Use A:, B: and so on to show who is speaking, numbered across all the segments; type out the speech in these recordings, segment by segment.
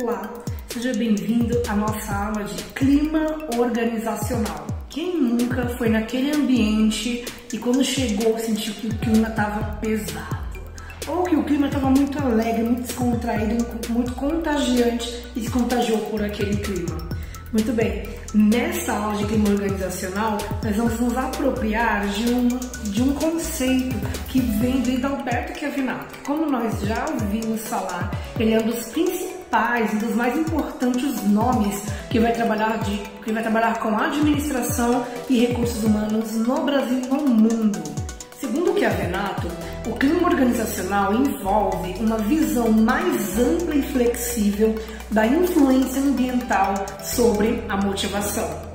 A: Olá, seja bem-vindo à nossa aula de clima organizacional. Quem nunca foi naquele ambiente e quando chegou sentiu que o clima estava pesado? Ou que o clima estava muito alegre, muito descontraído, muito contagiante e se contagiou por aquele clima? Muito bem, nessa aula de clima organizacional, nós vamos nos apropriar de um, de um conceito que vem de Alberto Chiavinato. Como nós já ouvimos falar, ele é um dos principais principais, um dos mais importantes nomes que vai trabalhar, de, que vai trabalhar com administração e recursos humanos no Brasil e no mundo. Segundo o Chiavenato, o clima organizacional envolve uma visão mais ampla e flexível da influência ambiental sobre a motivação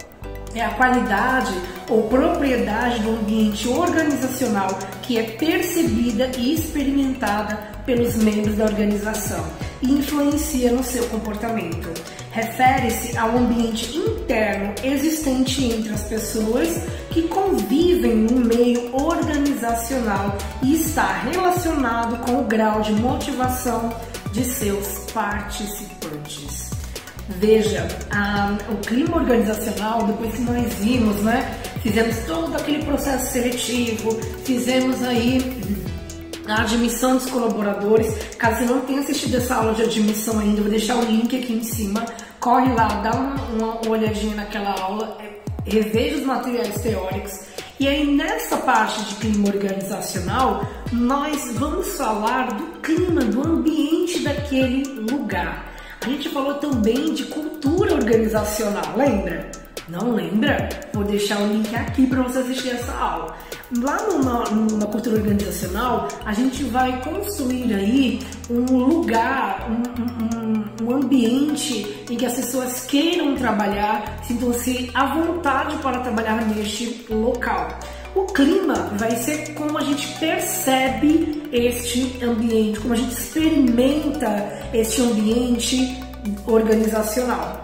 A: é a qualidade ou propriedade do ambiente organizacional que é percebida e experimentada pelos membros da organização e influencia no seu comportamento. Refere-se ao ambiente interno existente entre as pessoas que convivem no meio organizacional e está relacionado com o grau de motivação de seus participantes. Veja, a, o clima organizacional, depois que nós vimos, né? Fizemos todo aquele processo seletivo, fizemos aí a admissão dos colaboradores. Caso você não tenha assistido essa aula de admissão ainda, vou deixar o link aqui em cima. Corre lá, dá uma, uma olhadinha naquela aula, é, reveja os materiais teóricos. E aí, nessa parte de clima organizacional, nós vamos falar do clima, do ambiente daquele lugar. A gente falou também de cultura organizacional, lembra? Não lembra? Vou deixar o link aqui para você assistir essa aula. Lá no, na cultura organizacional, a gente vai construir aí um lugar, um, um, um ambiente em que as pessoas queiram trabalhar, sintam-se à vontade para trabalhar neste local. O clima vai ser como a gente percebe este ambiente, como a gente experimenta este ambiente organizacional.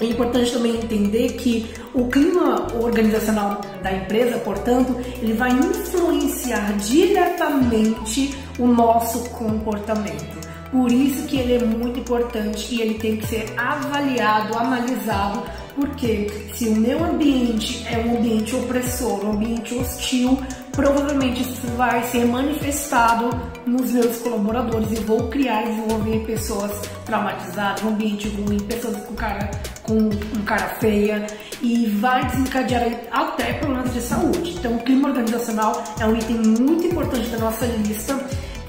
A: É importante também entender que o clima organizacional da empresa, portanto, ele vai influenciar diretamente o nosso comportamento. Por isso que ele é muito importante e ele tem que ser avaliado, analisado porque se o meu ambiente é um ambiente opressor, um ambiente hostil, provavelmente isso vai ser manifestado nos meus colaboradores e vou criar e desenvolver pessoas traumatizadas, um ambiente ruim, pessoas com cara com um cara feia e vai desencadear até problemas de saúde. Então, o clima organizacional é um item muito importante da nossa lista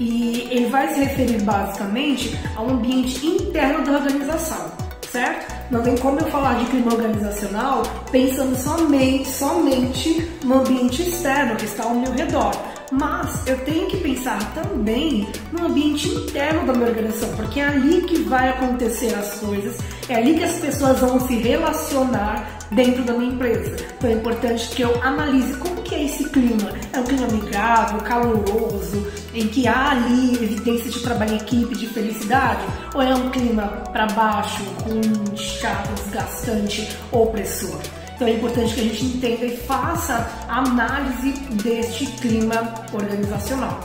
A: e ele vai se referir basicamente ao ambiente interno da organização, certo? Não tem como eu falar de clima organizacional pensando somente, somente no ambiente externo que está ao meu redor. Mas eu tenho que pensar também no ambiente interno da minha organização, porque é ali que vai acontecer as coisas, é ali que as pessoas vão se relacionar dentro da minha empresa. Então é importante que eu analise como que é esse clima. É um clima amigável, caloroso, em que há ali evidência de trabalho em equipe, de felicidade? Ou é um clima para baixo, ruim, chato, desgastante, opressor? Então é importante que a gente entenda e faça a análise deste clima organizacional.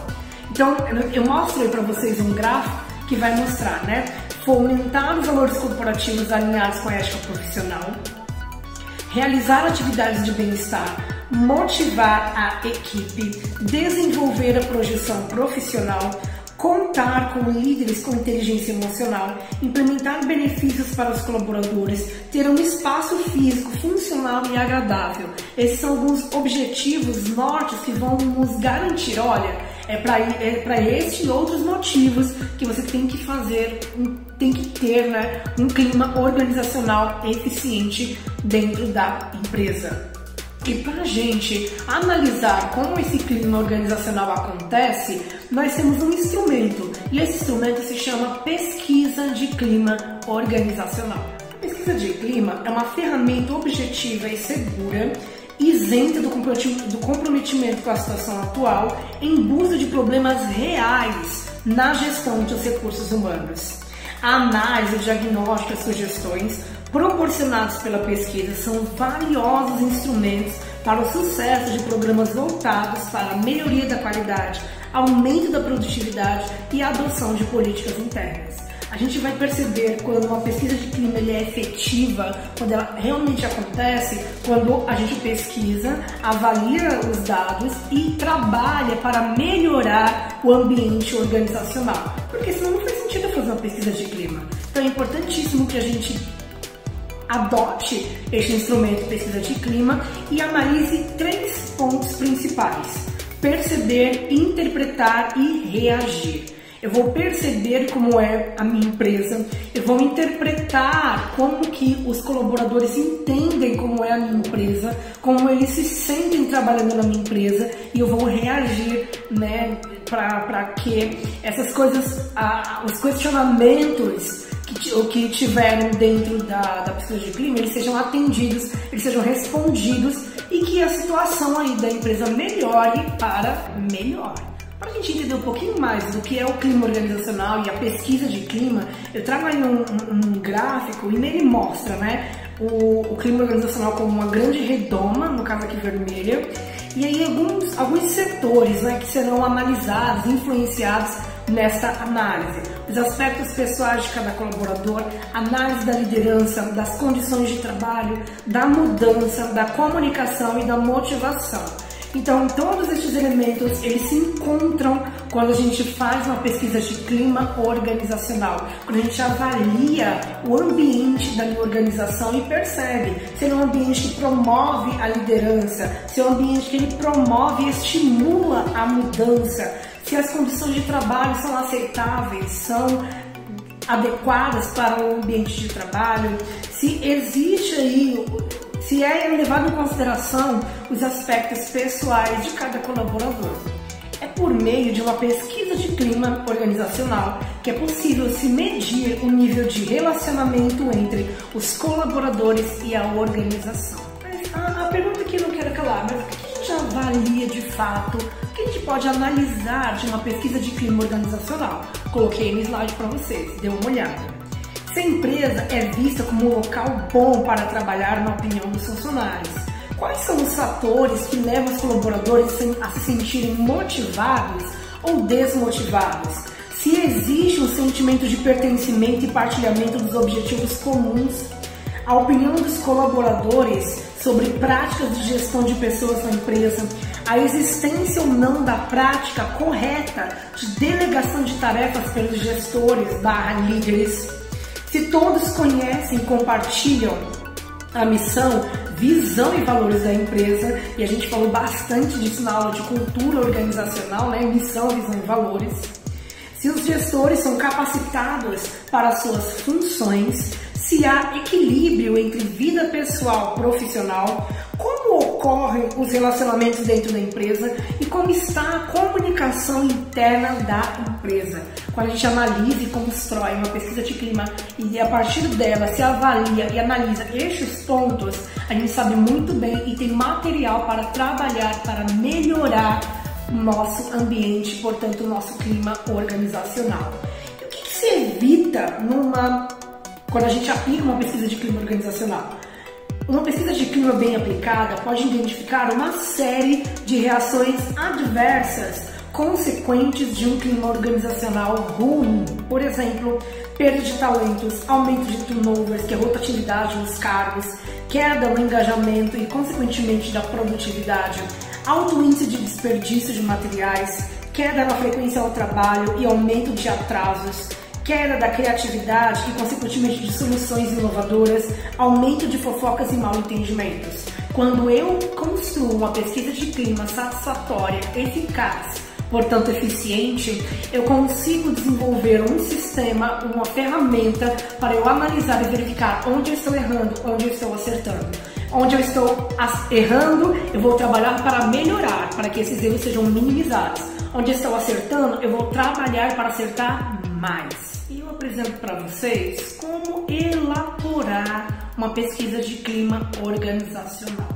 A: Então eu mostro aí para vocês um gráfico que vai mostrar, né? Fomentar os valores corporativos alinhados com a ética profissional, realizar atividades de bem-estar, motivar a equipe, desenvolver a projeção profissional, contar com líderes com inteligência emocional, implementar benefícios para os colaboradores, ter um espaço físico funcional e agradável. Esses são alguns objetivos nortes que vão nos garantir, olha, é para é estes e outros motivos que você tem que fazer, tem que ter né, um clima organizacional eficiente dentro da empresa. E para a gente analisar como esse clima organizacional acontece, nós temos um instrumento e esse instrumento se chama pesquisa de clima organizacional. A pesquisa de clima é uma ferramenta objetiva e segura, isenta do comprometimento com a situação atual, em busca de problemas reais na gestão dos recursos humanos. A análise, o diagnóstico as sugestões proporcionados pela pesquisa são valiosos instrumentos para o sucesso de programas voltados para a melhoria da qualidade, aumento da produtividade e adoção de políticas internas. A gente vai perceber quando uma pesquisa de clima é efetiva, quando ela realmente acontece, quando a gente pesquisa, avalia os dados e trabalha para melhorar o ambiente organizacional. Porque senão não faz sentido fazer uma pesquisa de clima. Então é importantíssimo que a gente adote este instrumento pesquisa de clima e analise três pontos principais: perceber, interpretar e reagir. Eu vou perceber como é a minha empresa, eu vou interpretar como que os colaboradores entendem como é a minha empresa, como eles se sentem trabalhando na minha empresa e eu vou reagir, né, para que essas coisas, ah, os questionamentos que, o que tiveram dentro da, da pesquisa de clima, eles sejam atendidos, eles sejam respondidos e que a situação aí da empresa melhore para melhor. Para a gente entender um pouquinho mais do que é o clima organizacional e a pesquisa de clima, eu trago aí um, um, gráfico e nele mostra né, o, o, clima organizacional como uma grande redoma, no caso aqui vermelha, e aí alguns, alguns setores né, que serão analisados, influenciados nesta análise. Os aspectos pessoais de cada colaborador, análise da liderança, das condições de trabalho, da mudança, da comunicação e da motivação. Então, todos estes elementos, eles se encontram quando a gente faz uma pesquisa de clima organizacional, quando a gente avalia o ambiente da minha organização e percebe se é um ambiente que promove a liderança, se é um ambiente que ele promove e estimula a mudança, se as condições de trabalho são aceitáveis, são adequadas para o ambiente de trabalho, se existe aí, se é levado em consideração os aspectos pessoais de cada colaborador. É por meio de uma pesquisa de clima organizacional que é possível se medir o nível de relacionamento entre os colaboradores e a organização. Mas a, pergunta que não quero calar, mas que gente avalia de fato que a gente pode analisar de uma pesquisa de clima organizacional. Coloquei no slide para vocês, dê uma olhada. Se a empresa é vista como um local bom para trabalhar na opinião dos funcionários, quais são os fatores que levam os colaboradores a se sentirem motivados ou desmotivados? Se existe um sentimento de pertencimento e partilhamento dos objetivos comuns, a opinião dos colaboradores sobre práticas de gestão de pessoas na empresa, a existência ou não da prática correta de delegação de tarefas pelos gestores barra líderes, se todos conhecem e compartilham a missão, visão e valores da empresa, e a gente falou bastante disso na aula de cultura organizacional, né? Missão, visão e valores. Se os gestores são capacitados para suas funções, se há equilíbrio entre vida pessoal e profissional, como ocorrem os relacionamentos dentro da empresa e como está a comunicação interna da empresa. Quando a gente analisa e constrói uma pesquisa de clima e a partir dela se avalia e analisa estes pontos, a gente sabe muito bem e tem material para trabalhar, para melhorar nosso ambiente, portanto, o nosso clima organizacional. E o que, que se evita numa quando a gente aplica uma pesquisa de clima organizacional. Uma pesquisa de clima bem aplicada pode identificar uma série de reações adversas consequentes de um clima organizacional ruim. Por exemplo, perda de talentos, aumento de turnovers, que é rotatividade nos cargos, queda no engajamento e, consequentemente, da produtividade, alto índice de desperdício de materiais, queda na frequência ao trabalho e aumento de atrasos, queda da criatividade e, consequentemente, de soluções inovadoras, aumento de fofocas e mal entendimentos. Quando eu construo uma pesquisa de clima satisfatória, eficaz, portanto eficiente, eu consigo desenvolver um sistema, uma ferramenta para eu analisar e verificar onde eu estou errando, onde eu estou acertando. Onde eu estou errando, eu vou trabalhar para melhorar, para que esses erros sejam minimizados. Onde eu estou acertando, eu vou trabalhar para acertar mais e apresento para vocês como elaborar uma pesquisa de clima organizacional.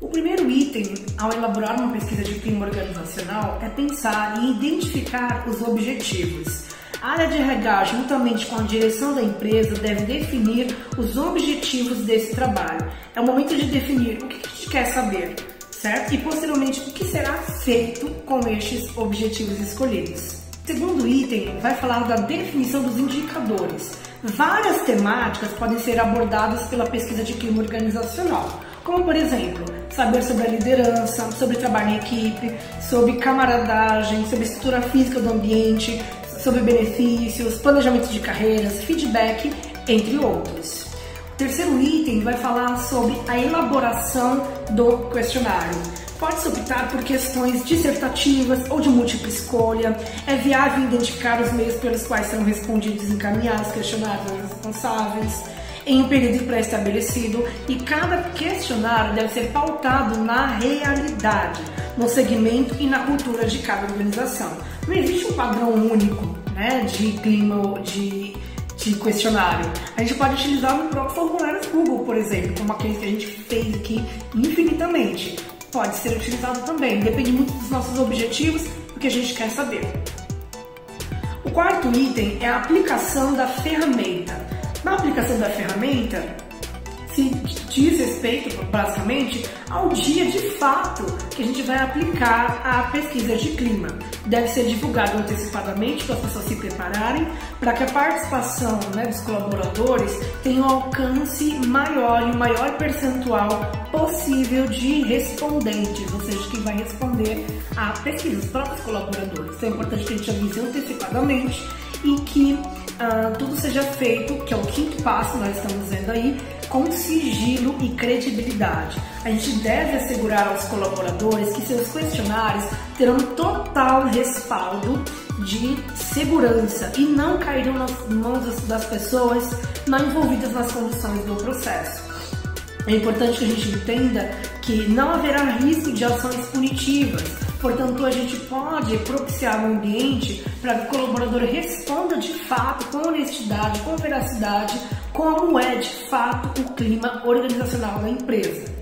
A: O primeiro item ao elaborar uma pesquisa de clima organizacional é pensar e identificar os objetivos. A área de RH, juntamente com a direção da empresa, deve definir os objetivos desse trabalho. É o momento de definir o que a gente quer saber, certo? E posteriormente o que será feito com estes objetivos escolhidos Segundo item vai falar da definição dos indicadores. Várias temáticas podem ser abordadas pela pesquisa de clima organizacional, como por exemplo, saber sobre a liderança, sobre trabalho em equipe, sobre camaradagem, sobre estrutura física do ambiente, sobre benefícios, planejamento de carreiras, feedback, entre outros. O terceiro item vai falar sobre a elaboração do questionário. Pode-se optar por questões dissertativas ou de múltipla escolha. É viável identificar os meios pelos quais serão respondidos e encaminhados questionários aos responsáveis em um período pré-estabelecido e cada questionário deve ser pautado na realidade, no segmento e na cultura de cada organização. Não existe um padrão único né, de clima de, de questionário. A gente pode utilizar no próprio formulário Google, por exemplo, como aquele que a gente fez aqui infinitamente pode ser utilizado também. Depende muito dos nossos objetivos, do que a gente quer saber. O quarto item é a aplicação da ferramenta. Na aplicação da ferramenta, se diz respeito, basicamente, ao dia de fato que a gente vai aplicar a pesquisa de clima. Deve ser divulgado antecipadamente para as pessoas se prepararem, para que a participação né, dos colaboradores tenha um alcance maior e o maior percentual possível de respondentes, ou seja, quem vai responder à pesquisa, os próprios colaboradores. Então é importante que a gente avise antecipadamente e que uh, tudo seja feito, que é o quinto passo, nós estamos vendo aí, com sigilo e credibilidade. A gente deve assegurar aos colaboradores que seus questionários terão total respaldo de segurança e não cairão nas mãos das pessoas não envolvidas nas condições do processo. É importante que a gente entenda que não haverá risco de ações punitivas, portanto, a gente pode propiciar um ambiente para que o colaborador responda de fato, com honestidade, com veracidade, como é de fato o clima organizacional da empresa.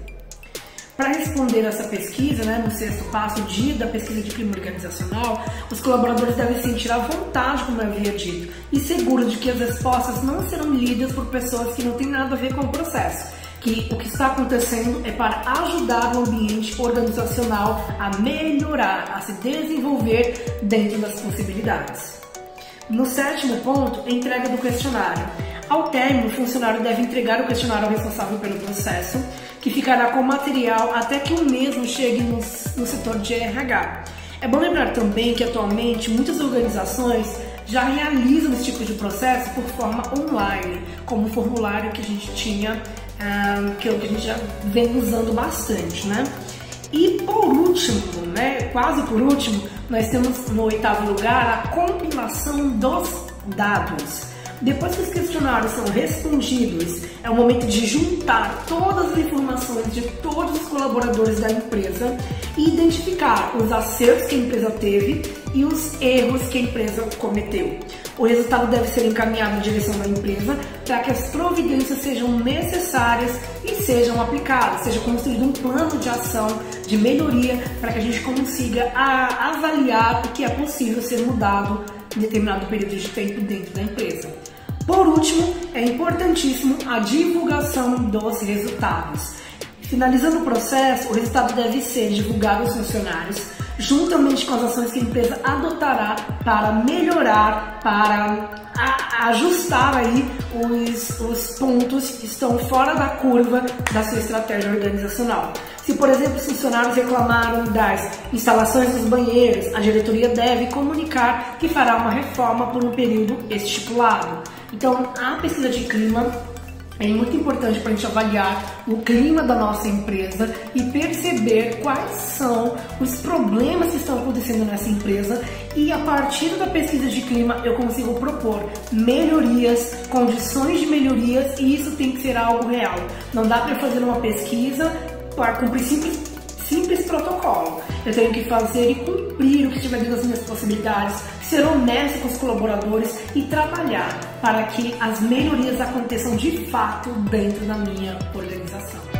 A: Para responder essa pesquisa, né, no sexto passo, dia da pesquisa de clima organizacional, os colaboradores devem sentir à vontade, como eu havia dito, e seguros de que as respostas não serão lidas por pessoas que não têm nada a ver com o processo. Que o que está acontecendo é para ajudar o ambiente organizacional a melhorar, a se desenvolver dentro das possibilidades. No sétimo ponto, entrega do questionário. Ao término, o funcionário deve entregar o questionário ao responsável pelo processo, que ficará com o material até que o mesmo chegue no, no setor de RH. É bom lembrar também que atualmente muitas organizações já realizam esse tipo de processo por forma online, como o formulário que a gente tinha, um, que, é o que a gente já vem usando bastante, né? E por último, né, quase por último, nós temos no oitavo lugar a compilação dos dados. Depois que os questionários são respondidos, é o momento de juntar todas as informações de todos os colaboradores da empresa e identificar os acertos que a empresa teve e os erros que a empresa cometeu. O resultado deve ser encaminhado em direção da empresa para que as providências sejam necessárias e sejam aplicadas, seja construído um plano de ação de melhoria para que a gente consiga avaliar o que é possível ser mudado em determinado período de tempo dentro da empresa. Por último, é importantíssimo a divulgação dos resultados. Finalizando o processo, o resultado deve ser divulgado aos funcionários, juntamente com as ações que a empresa adotará para melhorar, para ajustar aí os, os pontos que estão fora da curva da sua estratégia organizacional. Se, por exemplo, os funcionários reclamaram das instalações dos banheiros, a diretoria deve comunicar que fará uma reforma por um período estipulado. Então, a pesquisa de clima é muito importante para a gente avaliar o clima da nossa empresa e perceber quais são os problemas que estão acontecendo nessa empresa e a partir da pesquisa de clima eu consigo propor melhorias, condições de melhorias e isso tem que ser algo real. Não dá para fazer uma pesquisa para cumprir simples, simples protocolo. Eu tenho que fazer e cumprir o que estiver dentro das minhas possibilidades, ser honesto com os colaboradores e trabalhar para que as melhorias aconteçam de fato dentro da minha organização.